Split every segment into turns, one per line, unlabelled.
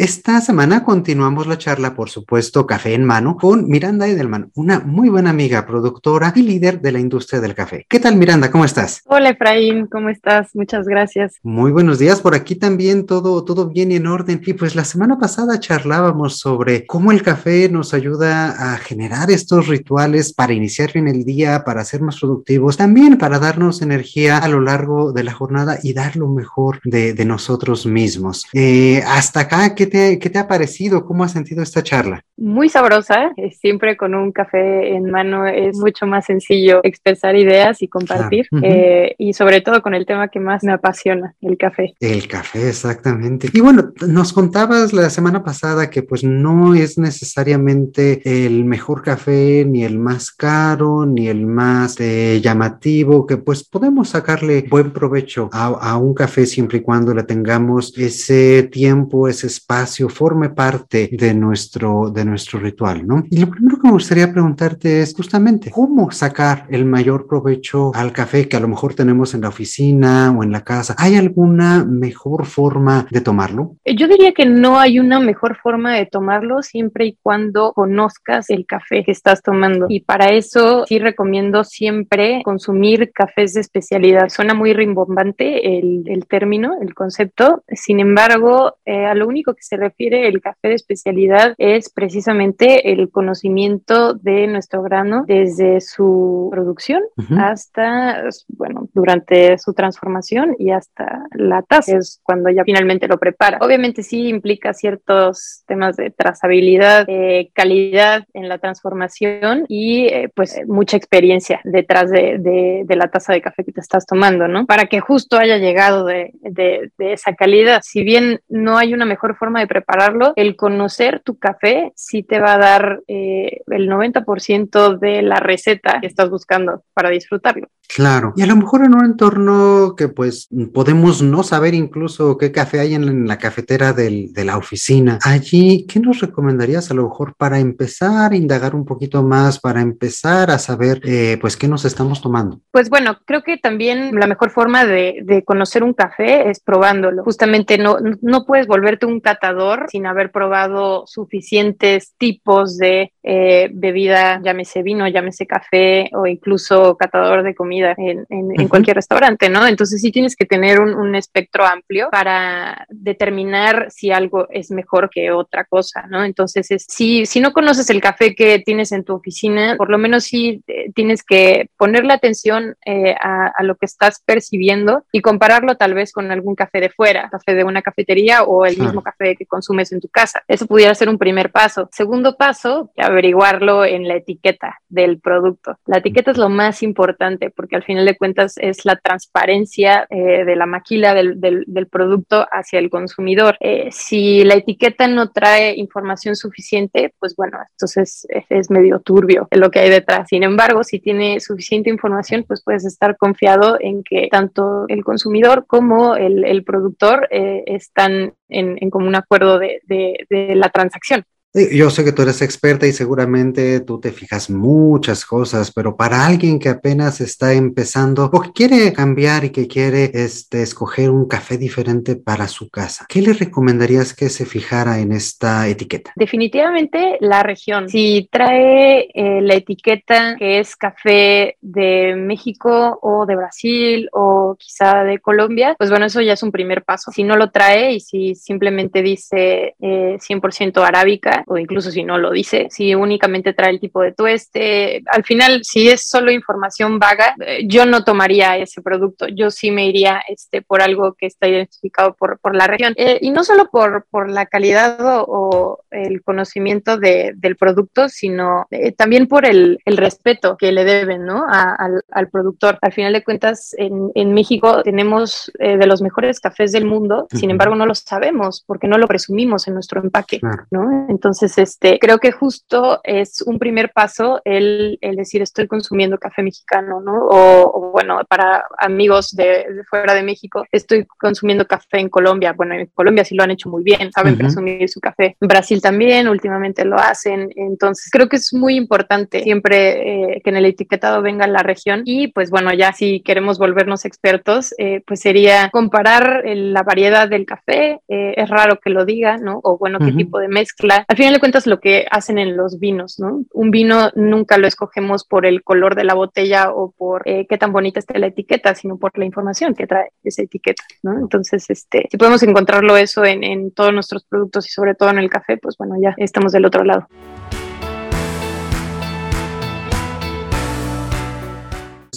Esta semana continuamos la charla, por supuesto, café en mano, con Miranda Edelman, una muy buena amiga, productora y líder de la industria del café. ¿Qué tal, Miranda? ¿Cómo estás?
Hola, Efraín, ¿cómo estás? Muchas gracias.
Muy buenos días. Por aquí también todo, todo bien y en orden. Y pues la semana pasada charlábamos sobre cómo el café nos ayuda a generar estos rituales para iniciar bien el día, para ser más productivos, también para darnos energía a lo largo de la jornada y dar lo mejor de, de nosotros mismos. Eh, hasta acá, ¿qué te, ¿qué te ha parecido? ¿Cómo has sentido esta charla?
Muy sabrosa, eh, siempre con un café en mano es mucho más sencillo expresar ideas y compartir, claro. uh -huh. eh, y sobre todo con el tema que más me apasiona, el café.
El café, exactamente. Y bueno, nos contabas la semana pasada que pues no es necesariamente el mejor café, ni el más caro, ni el más eh, llamativo, que pues podemos sacarle buen provecho a, a un café siempre y cuando le tengamos ese tiempo, ese espacio espacio forme parte de nuestro, de nuestro ritual, ¿no? Y lo primero que me gustaría preguntarte es justamente cómo sacar el mayor provecho al café que a lo mejor tenemos en la oficina o en la casa. ¿Hay alguna mejor forma de tomarlo?
Yo diría que no hay una mejor forma de tomarlo siempre y cuando conozcas el café que estás tomando. Y para eso sí recomiendo siempre consumir cafés de especialidad. Suena muy rimbombante el, el término, el concepto. Sin embargo, eh, a lo único que se refiere el café de especialidad es precisamente el conocimiento de nuestro grano desde su producción uh -huh. hasta, bueno, durante su transformación y hasta la taza, es cuando ya finalmente lo prepara. Obviamente sí implica ciertos temas de trazabilidad, eh, calidad en la transformación y eh, pues mucha experiencia detrás de, de, de, la taza de café que te estás tomando, ¿no? Para que justo haya llegado de, de esa calidad. Si bien no hay una mejor forma de prepararlo, el conocer tu café sí te va a dar eh, el 90% de la receta que estás buscando para disfrutarlo.
Claro, y a lo mejor en un entorno que pues podemos no saber incluso qué café hay en la cafetera del, de la oficina. Allí, ¿qué nos recomendarías a lo mejor para empezar a indagar un poquito más, para empezar a saber eh, pues qué nos estamos tomando?
Pues bueno, creo que también la mejor forma de, de conocer un café es probándolo. Justamente no, no puedes volverte un catador sin haber probado suficientes tipos de eh, bebida, llámese vino, llámese café o incluso catador de comida en, en, uh -huh. en, cualquier restaurante, ¿no? Entonces sí tienes que tener un, un, espectro amplio para determinar si algo es mejor que otra cosa, ¿no? Entonces, es, si, si no conoces el café que tienes en tu oficina, por lo menos sí eh, tienes que ponerle atención eh, a, a, lo que estás percibiendo y compararlo tal vez con algún café de fuera, café de una cafetería o el mismo café que consumes en tu casa. Eso pudiera ser un primer paso. Segundo paso, averiguarlo en la etiqueta del producto. La etiqueta es lo más importante porque al final de cuentas es la transparencia eh, de la maquila del, del, producto hacia el consumidor. Eh, si la etiqueta no trae información suficiente, pues bueno, entonces es, es, medio turbio lo que hay detrás. Sin embargo, si tiene suficiente información, pues puedes estar confiado en que tanto el consumidor como el, el productor eh, están en, en común acuerdo de, de, de la transacción.
Yo sé que tú eres experta y seguramente tú te fijas muchas cosas, pero para alguien que apenas está empezando o que quiere cambiar y que quiere este, escoger un café diferente para su casa, ¿qué le recomendarías que se fijara en esta etiqueta?
Definitivamente la región. Si trae eh, la etiqueta que es café de México o de Brasil o quizá de Colombia, pues bueno, eso ya es un primer paso. Si no lo trae y si simplemente dice eh, 100% arábica, o incluso si no lo dice, si únicamente trae el tipo de tueste, al final si es solo información vaga, eh, yo no tomaría ese producto, yo sí me iría este, por algo que está identificado por, por la región. Eh, y no solo por, por la calidad o, o el conocimiento de, del producto, sino eh, también por el, el, respeto que le deben ¿no? A, al, al, productor. Al final de cuentas, en, en México tenemos eh, de los mejores cafés del mundo, sin embargo no lo sabemos porque no lo presumimos en nuestro empaque. ¿no? Entonces, Entonces, este, creo que justo es un primer paso el, el decir estoy consumiendo café mexicano, ¿no? O, bueno, para amigos de, fuera de México, estoy consumiendo café en Colombia. Bueno, en Colombia sí lo han hecho muy bien, saben presumir su café. En Brasil también, últimamente lo hacen. Entonces, creo que es muy importante siempre eh, que en el etiquetado venga la región y pues bueno, ya si queremos volvernos expertos, eh, pues sería comparar la variedad del café. Eh, es raro que lo diga, ¿no? O bueno, qué tipo de mezcla. Al final de cuentas, lo que hacen en los vinos, ¿no? Un vino nunca lo escogemos por el color de la botella o por qué tan bonita esté la etiqueta, sino por la información que trae esa etiqueta, ¿no? Entonces, este, si podemos encontrarlo eso en todos nuestros productos y sobre todo en el café, pues bueno, ya estamos del otro lado.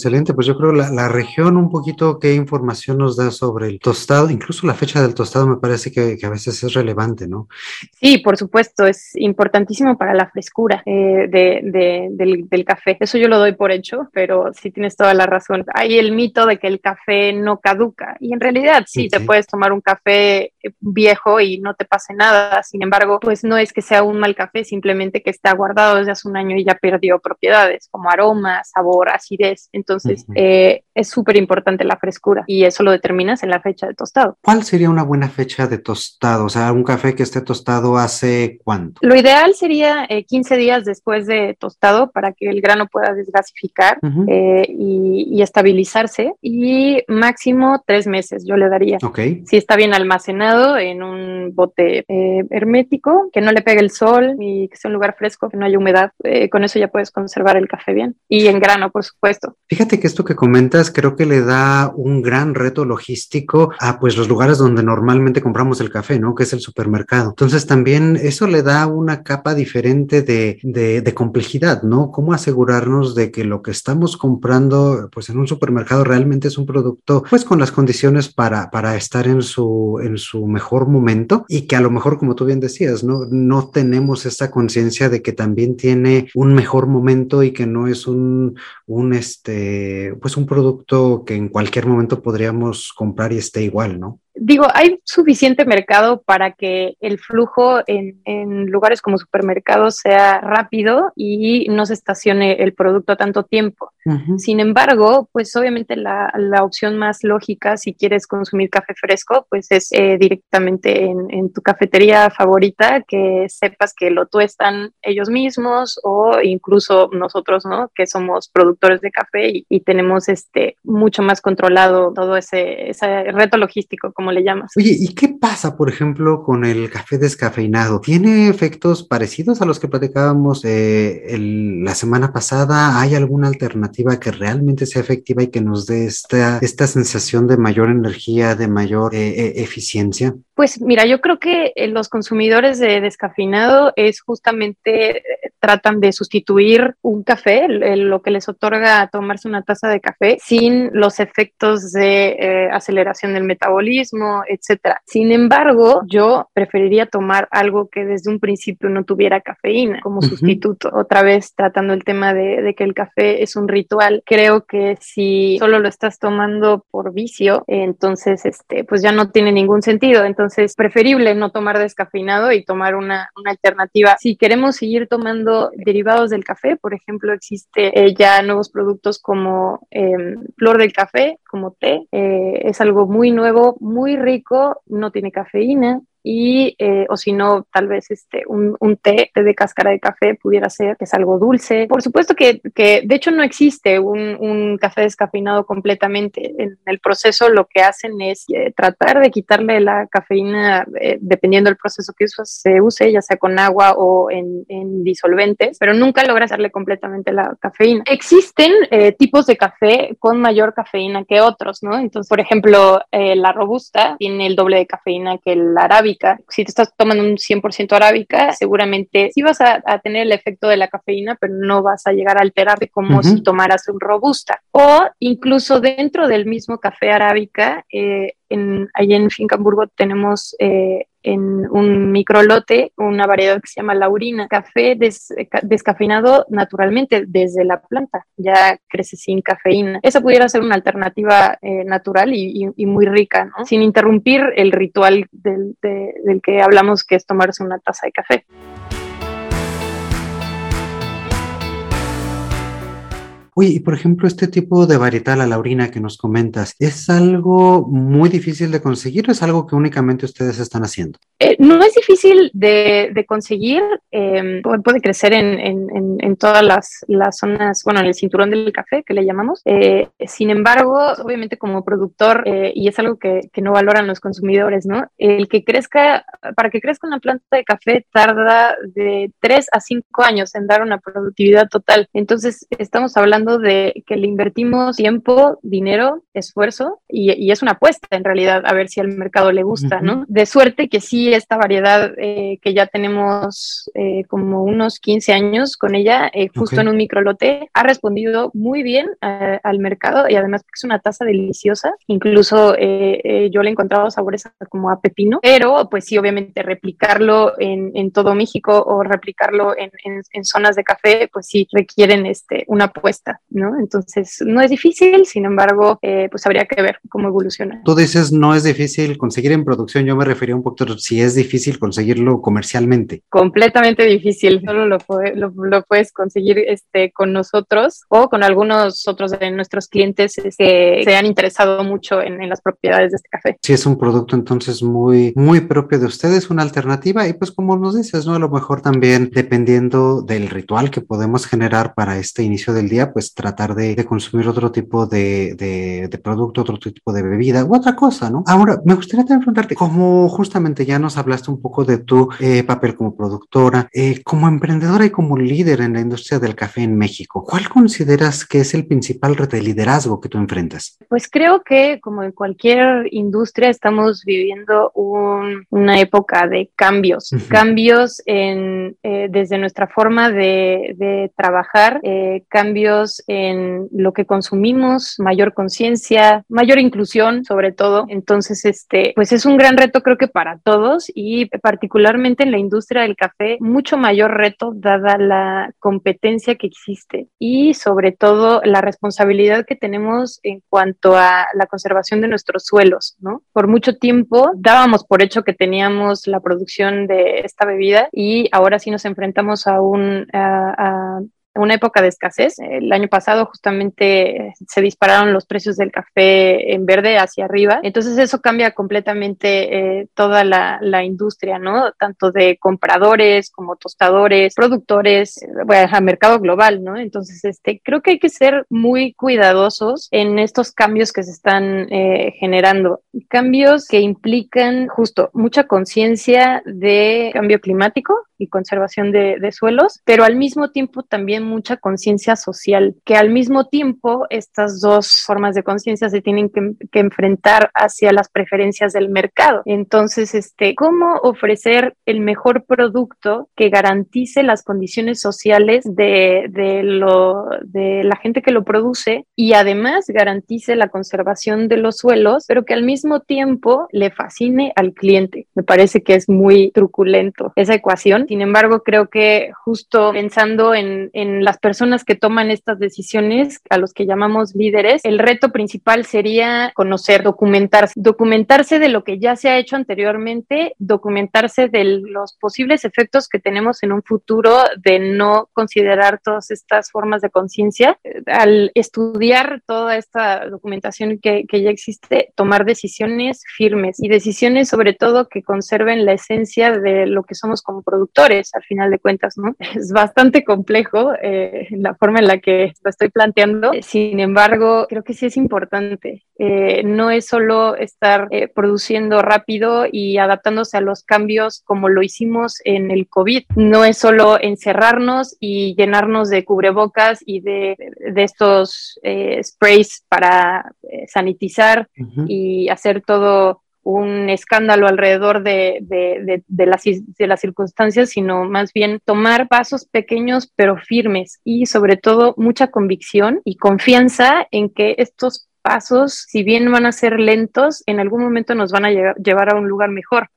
Excelente, pues yo creo la, la región un poquito qué información nos da sobre el tostado, incluso la fecha del tostado me parece que, a veces es relevante, ¿no?
Sí, por supuesto, es importantísimo para la frescura eh, de, del, café. Eso yo lo doy por hecho, pero sí tienes toda la razón. Hay el mito de que el café no caduca y en realidad sí, te puedes tomar un café viejo y no te pase nada. Sin embargo, pues no es que sea un mal café, simplemente que está guardado desde hace un año y ya perdió propiedades como aroma, sabor, acidez. Entonces, entonces, eh, es súper importante la frescura y eso lo determinas en la fecha de tostado.
¿Cuál sería una buena fecha de tostado? O sea, un café que esté tostado hace cuánto?
Lo ideal sería 15 eh, días después de tostado para que el grano pueda desgasificar eh, y, estabilizarse y máximo tres meses yo le daría.
Ok.
Si está bien almacenado en un bote hermético, que no le pegue el sol y que sea un lugar fresco, que no haya humedad, con eso ya puedes conservar el café bien. Y en grano, por supuesto.
Fíjate que esto que comentas creo que le da un gran reto logístico a pues los lugares donde normalmente compramos el café, ¿no? Que es el supermercado. Entonces también eso le da una capa diferente de, de, complejidad, ¿no? ¿Cómo asegurarnos de que lo que estamos comprando pues en un supermercado realmente es un producto pues con las condiciones para, para estar en su, en su mejor momento y que a lo mejor, como tú bien decías, ¿no? No tenemos esta conciencia de que también tiene un mejor momento y que no es un, un este, pues un producto que en cualquier momento podríamos comprar y esté igual, ¿no?
Digo, hay suficiente mercado para que el flujo en, en, lugares como supermercados sea rápido y no se estacione el producto tanto tiempo. Sin embargo, pues obviamente la, la, opción más lógica si quieres consumir café fresco, pues es eh, directamente en, en, tu cafetería favorita, que sepas que lo tuestan ellos mismos o incluso nosotros, ¿no? Que somos productores de café y, y tenemos este mucho más controlado todo ese, ese reto logístico como le llamas.
Oye, ¿y qué pasa, por ejemplo, con el café descafeinado? ¿Tiene efectos parecidos a los que platicábamos eh, la semana pasada? ¿Hay alguna alternativa que realmente sea efectiva y que nos dé esta, esta sensación de mayor energía, de mayor eh, eh, eficiencia?
Pues mira, yo creo que los consumidores de descafeinado es justamente tratan de sustituir un café, lo que les otorga tomarse una taza de café, sin los efectos de aceleración del metabolismo etcétera. Sin embargo, yo preferiría tomar algo que desde un principio no tuviera cafeína como sustituto. Otra vez tratando el tema de, que el café es un ritual, creo que si solo lo estás tomando por vicio, entonces este, pues ya no tiene ningún sentido. Entonces, preferible no tomar descafeinado y tomar una, alternativa. Si queremos seguir tomando derivados del café, por ejemplo, existe eh, ya nuevos productos como em, flor del café, como té. Eh, es algo muy nuevo, muy rico, no tiene cafeína, y eh, o si no, tal vez este, un, un, té de cáscara de café pudiera ser, que es algo dulce. Por supuesto que, que de hecho no existe un, un, café descafeinado completamente. En el proceso lo que hacen es eh, tratar de quitarle la cafeína eh, dependiendo del proceso que se use, ya sea con agua o en, en disolventes, pero nunca logra hacerle completamente la cafeína. Existen tipos de café con mayor cafeína que otros, ¿no? Entonces, por ejemplo, la robusta tiene el doble de cafeína que el arábica si te estás tomando un 100% arábica, seguramente sí vas a, tener el efecto de la cafeína, pero no vas a llegar a alterarte como si tomaras un robusta. O incluso dentro del mismo café arábica, eh, en, allí en Fincamburgo tenemos eh, en un microlote una variedad que se llama laurina, café descafeinado naturalmente desde la planta, ya crece sin cafeína. Esa pudiera ser una alternativa eh, natural y, muy rica, sin interrumpir el ritual del, del que hablamos, que es tomarse una taza de café.
Oye, y por ejemplo, este tipo de varietal, la laurina que nos comentas, ¿es algo muy difícil de conseguir o es algo que únicamente ustedes están haciendo?
Eh, no es difícil de, conseguir, em, puede crecer en, todas las, zonas, bueno, en el cinturón del café que le llamamos. Eh, sin embargo, obviamente como productor, eh, y es algo que, que, no valoran los consumidores, ¿no? El que crezca, para que crezca una planta de café tarda de 3 a 5 años en dar una productividad total. Entonces, estamos hablando de que le invertimos tiempo, dinero, esfuerzo, y, y es una apuesta en realidad a ver si al mercado le gusta, ¿no? De suerte que sí, esta variedad eh, que ya tenemos eh, como unos 15 años con ella, eh, justo en un microlote, ha respondido muy bien al mercado y además es una taza deliciosa. Incluso yo le he encontrado sabores como a pepino, pero pues sí, obviamente replicarlo en, en todo México o replicarlo en, en, zonas de café, pues sí requieren este, una apuesta, ¿no? Entonces, no es difícil, sin embargo, pues habría que ver cómo evoluciona.
Tú dices no es difícil conseguir en producción, yo me refería un poco si es difícil conseguirlo comercialmente.
Completamente difícil, solo lo, lo, puedes conseguir este, con nosotros o con algunos otros de nuestros clientes que se han interesado mucho en, en, las propiedades de este café.
Sí, es un producto entonces muy, muy propio de ustedes, una alternativa y pues como nos dices, ¿no? A lo mejor también dependiendo del ritual que podemos generar para este inicio del día, pues tratar de, de consumir otro tipo de, de, de producto, otro tipo de bebida u otra cosa, ¿no? Ahora, me gustaría también preguntarte, como justamente ya nos hablaste un poco de tu eh, papel como productora, eh, como emprendedora y como líder en la industria del café en México, ¿cuál consideras que es el principal reto de liderazgo que tú enfrentas?
Pues creo que como en cualquier industria estamos viviendo una época de cambios, cambios en, eh, desde nuestra forma de, de trabajar, cambios en lo que consumimos, mayor conciencia, mayor inclusión sobre todo. Entonces, este, pues es un gran reto creo que para todos y particularmente en la industria del café, mucho mayor reto dada la competencia que existe y sobre todo la responsabilidad que tenemos en cuanto a la conservación de nuestros suelos, ¿no? Por mucho tiempo dábamos por hecho que teníamos la producción de esta bebida y ahora sí nos enfrentamos a un a, una época de escasez. El año pasado justamente se dispararon los precios del café en verde hacia arriba. Entonces eso cambia completamente eh, toda la, la, industria, ¿no? Tanto de compradores como tostadores, productores, eh, bueno, a mercado global, ¿no? Entonces, este, creo que hay que ser muy cuidadosos en estos cambios que se están eh, generando. Cambios que implican justo mucha conciencia de cambio climático y conservación de, suelos, pero al mismo tiempo también mucha conciencia social, que al mismo tiempo estas dos formas de conciencia se tienen que, enfrentar hacia las preferencias del mercado. Entonces, este, ¿cómo ofrecer el mejor producto que garantice las condiciones sociales de, de, lo, de la gente que lo produce y además garantice la conservación de los suelos, pero que al mismo tiempo le fascine al cliente? Me parece que es muy truculento esa ecuación. Sin embargo, creo que justo pensando en, en las personas que toman estas decisiones, a los que llamamos líderes, el reto principal sería conocer, documentarse, documentarse de lo que ya se ha hecho anteriormente, documentarse de los posibles efectos que tenemos en un futuro de no considerar todas estas formas de conciencia. Al estudiar toda esta documentación que, que ya existe, tomar decisiones firmes y decisiones sobre todo que conserven la esencia de lo que somos como productores, al final de cuentas, ¿no? Es bastante complejo eh, la forma en la que lo estoy planteando. Sin embargo, creo que sí es importante. Eh, no es solo estar eh, produciendo rápido y adaptándose a los cambios como lo hicimos en el COVID. No es solo encerrarnos y llenarnos de cubrebocas y de, de estos sprays para sanitizar y hacer todo un escándalo alrededor de, de, las, de las circunstancias, sino más bien tomar pasos pequeños pero firmes y sobre todo mucha convicción y confianza en que estos pasos, si bien van a ser lentos, en algún momento nos van a llevar a un lugar mejor.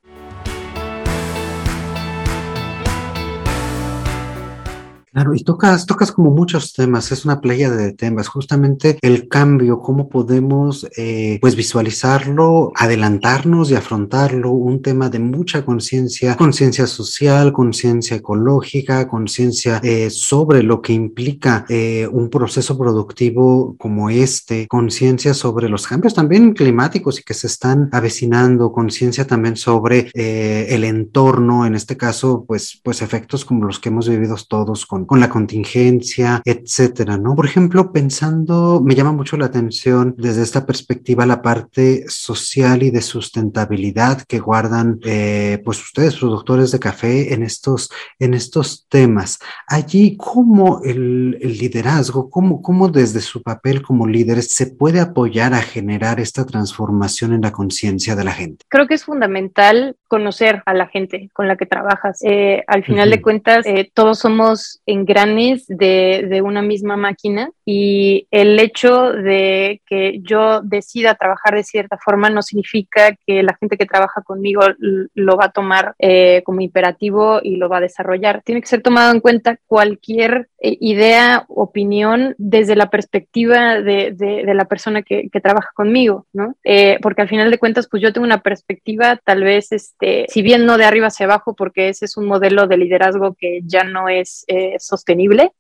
Claro, y tocas, tocas como muchos temas, es una playa de temas, justamente el cambio, cómo podemos eh, pues visualizarlo, adelantarnos y afrontarlo, un tema de mucha conciencia, conciencia social, conciencia ecológica, conciencia eh, sobre lo que implica eh, un proceso productivo como este, conciencia sobre los cambios también climáticos y que se están avecinando, conciencia también sobre el entorno, en este caso, pues, pues efectos como los que hemos vivido todos con, con la contingencia, etcétera, ¿no? Por ejemplo, pensando, me llama mucho la atención desde esta perspectiva la parte social y de sustentabilidad que guardan, eh, pues ustedes, productores de café, en estos, en estos temas. Allí, ¿cómo el, el liderazgo, cómo, cómo desde su papel como líderes se puede apoyar a generar esta transformación en la conciencia de la gente?
Creo que es fundamental conocer a la gente con la que trabajas. Eh, al final de cuentas, eh, todos somos engranes de, de, una misma máquina y el hecho de que yo decida trabajar de cierta forma no significa que la gente que trabaja conmigo lo va a tomar eh, como imperativo y lo va a desarrollar. Tiene que ser tomado en cuenta cualquier idea, opinión desde la perspectiva de, de, la persona que, que, trabaja conmigo, ¿no? porque al final de cuentas, pues yo tengo una perspectiva tal vez... Es, este, si bien no de arriba hacia abajo, porque ese es un modelo de liderazgo que ya no es eh, sostenible,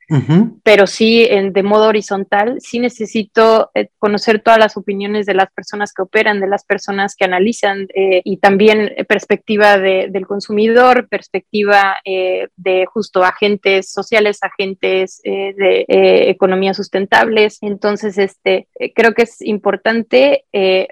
pero sí en, de modo horizontal, sí necesito eh, conocer todas las opiniones de las personas que operan, de las personas que analizan eh, y también perspectiva de, del consumidor, perspectiva de justo agentes sociales, agentes de economía sustentables. Entonces, este, creo que es importante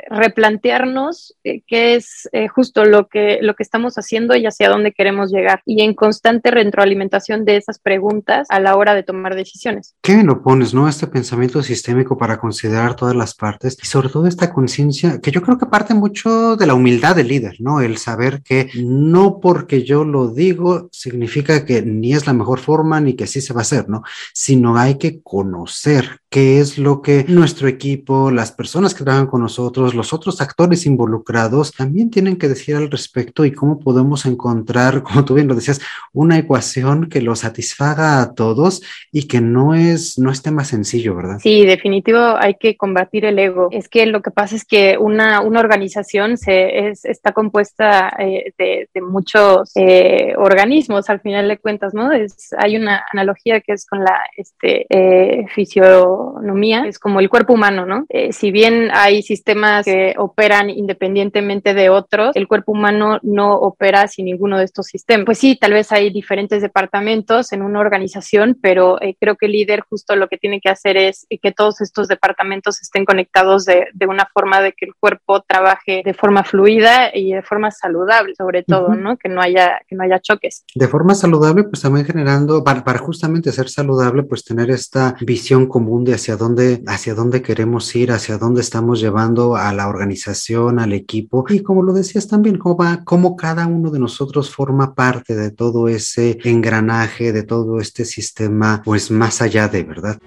replantearnos qué es justo lo que lo que estamos haciendo y hacia dónde queremos llegar. Y en constante retroalimentación de esas preguntas a la hora de tomar decisiones.
¿Qué me lo pones, no? Este pensamiento sistémico para considerar todas las partes y sobre todo esta conciencia que yo creo que parte mucho de la humildad del líder, ¿no? El saber que no porque yo lo digo significa que ni es la mejor forma ni que así se va a hacer, ¿no? Sino hay que conocer qué es lo que nuestro equipo, las personas que trabajan con nosotros, los otros actores involucrados también tienen que decir al respecto y cómo podemos encontrar, como tú bien lo decías, una ecuación que lo satisfaga a todos y que no es, no es tema sencillo, ¿verdad?
Sí, definitivo hay que combatir el ego. Es que lo que pasa es que una, una organización se, es, está compuesta eh, de, de, muchos eh, organismos al final de cuentas, ¿no? Es, hay una analogía que es con la este, eh, fisio es como el cuerpo humano, ¿no? Eh, si bien hay sistemas que operan independientemente de otros, el cuerpo humano no opera sin ninguno de estos sistemas. Pues sí, tal vez hay diferentes departamentos en una organización, pero eh, creo que el líder justo lo que tiene que hacer es que todos estos departamentos estén conectados de, de, una forma de que el cuerpo trabaje de forma fluida y de forma saludable, sobre todo, ¿no? Que no haya que no haya choques.
De forma saludable, pues también generando para, para justamente ser saludable, pues tener esta visión común de hacia dónde, hacia dónde queremos ir, hacia dónde estamos llevando a la organización, al equipo y como lo decías también, cómo, va, cómo cada uno de nosotros forma parte de todo ese engranaje, de todo este sistema, pues más allá de, ¿verdad?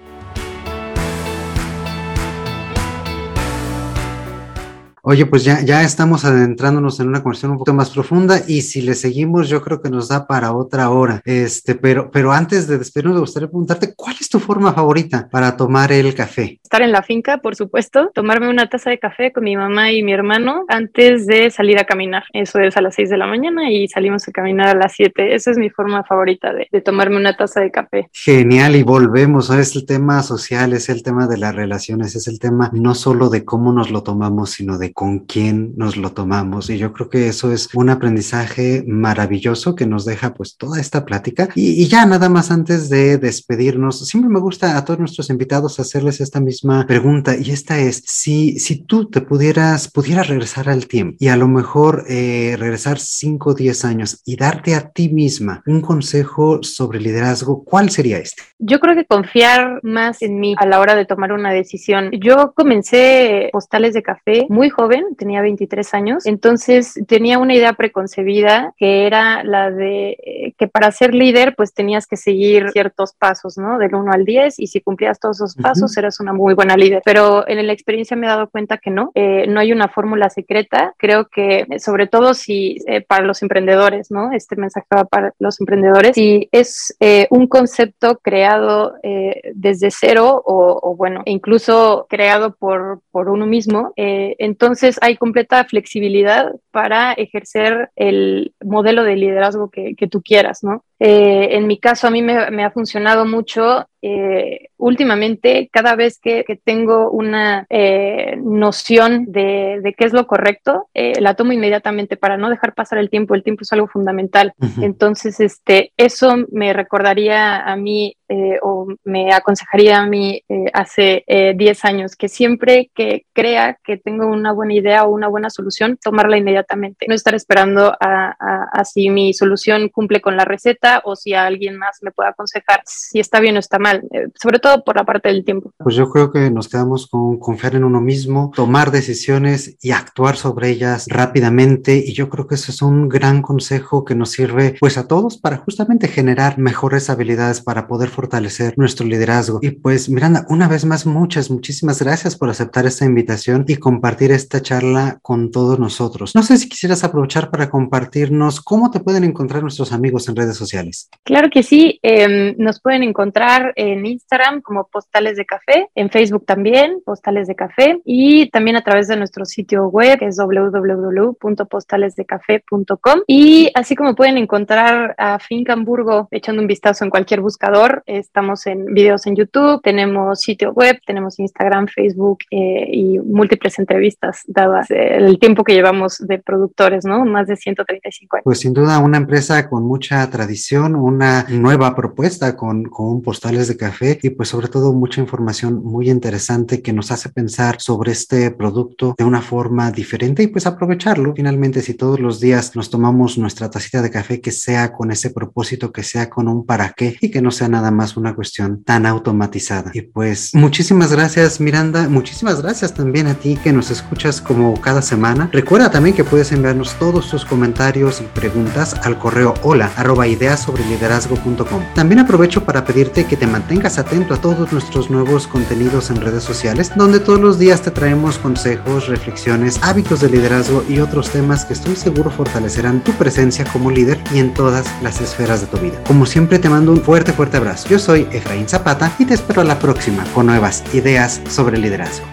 Oye, pues ya, ya estamos adentrándonos en una conversación un poco más profunda y si le seguimos yo creo que nos da para otra hora. Este, pero, pero antes de despedirnos me gustaría preguntarte, ¿cuál es tu forma favorita para tomar el café?
Estar en la finca, por supuesto, tomarme una taza de café con mi mamá y mi hermano antes de salir a caminar. Eso es a las 6 de la mañana y salimos a caminar a las 7. Esa es mi forma favorita de, de tomarme una taza de café.
Genial, y volvemos, es el tema social, es el tema de las relaciones, es el tema no solo de cómo nos lo tomamos, sino de con quién nos lo tomamos. Y yo creo que eso es un aprendizaje maravilloso que nos deja pues toda esta plática. Y, ya nada más antes de despedirnos, siempre me gusta a todos nuestros invitados hacerles esta misma pregunta y esta es, si, si tú te pudieras, pudieras regresar al tiempo y a lo mejor eh, regresar 5 o 10 años y darte a ti misma un consejo sobre liderazgo, ¿cuál sería este?
Yo creo que confiar más en mí a la hora de tomar una decisión. Yo comencé postales de café muy joven tenía 23 años, entonces tenía una idea preconcebida que era la de eh, que para ser líder pues tenías que seguir ciertos pasos, ¿no? Del 1 al 10 y si cumplías todos esos pasos eras una muy buena líder. Pero en la experiencia me he dado cuenta que no, eh, no hay una fórmula secreta. Creo que sobre todo si eh, para los emprendedores, ¿no? Este mensaje va para los emprendedores. Si es un concepto creado desde cero o, o, bueno, incluso creado por, por uno mismo, entonces hay completa flexibilidad para ejercer el modelo de liderazgo que, que tú quieras, ¿no? Eh, en mi caso, a mí me, me ha funcionado mucho eh, últimamente, cada vez que, tengo una eh, noción de, qué es lo correcto, eh, la tomo inmediatamente para no dejar pasar el tiempo. El tiempo es algo fundamental. Entonces, este, eso me recordaría a mí o me aconsejaría a mí hace 10 años que siempre que crea que tengo una buena idea o una buena solución, tomarla inmediatamente. No estar esperando a, a si mi solución cumple con la receta o si alguien más me puede aconsejar si está bien o está mal eh, sobre todo por la parte del tiempo.
Pues yo creo que nos quedamos con confiar en uno mismo, tomar decisiones y actuar sobre ellas rápidamente y yo creo que eso es un gran consejo que nos sirve pues a todos para justamente generar mejores habilidades para poder fortalecer nuestro liderazgo. Y pues Miranda, una vez más muchas, muchísimas gracias por aceptar esta invitación y compartir esta charla con todos nosotros. No sé si quisieras aprovechar para compartirnos cómo te pueden encontrar nuestros amigos en redes sociales.
Claro que sí, em, nos pueden encontrar en Instagram como Postales de Café, en Facebook también, Postales de Café, y también a través de nuestro sitio web, que es www.postalesdecafé.com. Y así como pueden encontrar a Finca Hamburgo echando un vistazo en cualquier buscador, estamos en videos en YouTube, tenemos sitio web, tenemos Instagram, Facebook eh, y múltiples entrevistas, dadas el tiempo que llevamos de productores, ¿no? Más de 135 años.
Pues sin duda una empresa con mucha tradición, una nueva propuesta con, con postales de café y pues sobre todo mucha información muy interesante que nos hace pensar sobre este producto de una forma diferente y pues aprovecharlo. Finalmente, si todos los días nos tomamos nuestra tacita de café, que sea con ese propósito, que sea con un para qué y que no sea nada más una cuestión tan automatizada. Y pues muchísimas gracias Miranda, muchísimas gracias también a ti que nos escuchas como cada semana. Recuerda también que puedes enviarnos todos tus comentarios y preguntas al correo hola arroba ideas sobre liderazgo.com. También aprovecho para pedirte que te mantengas atento a todos nuestros nuevos contenidos en redes sociales, donde todos los días te traemos consejos, reflexiones, hábitos de liderazgo y otros temas que estoy seguro fortalecerán tu presencia como líder y en todas las esferas de tu vida. Como siempre te mando un fuerte, fuerte abrazo. Yo soy Efraín Zapata y te espero a la próxima con nuevas ideas sobre liderazgo.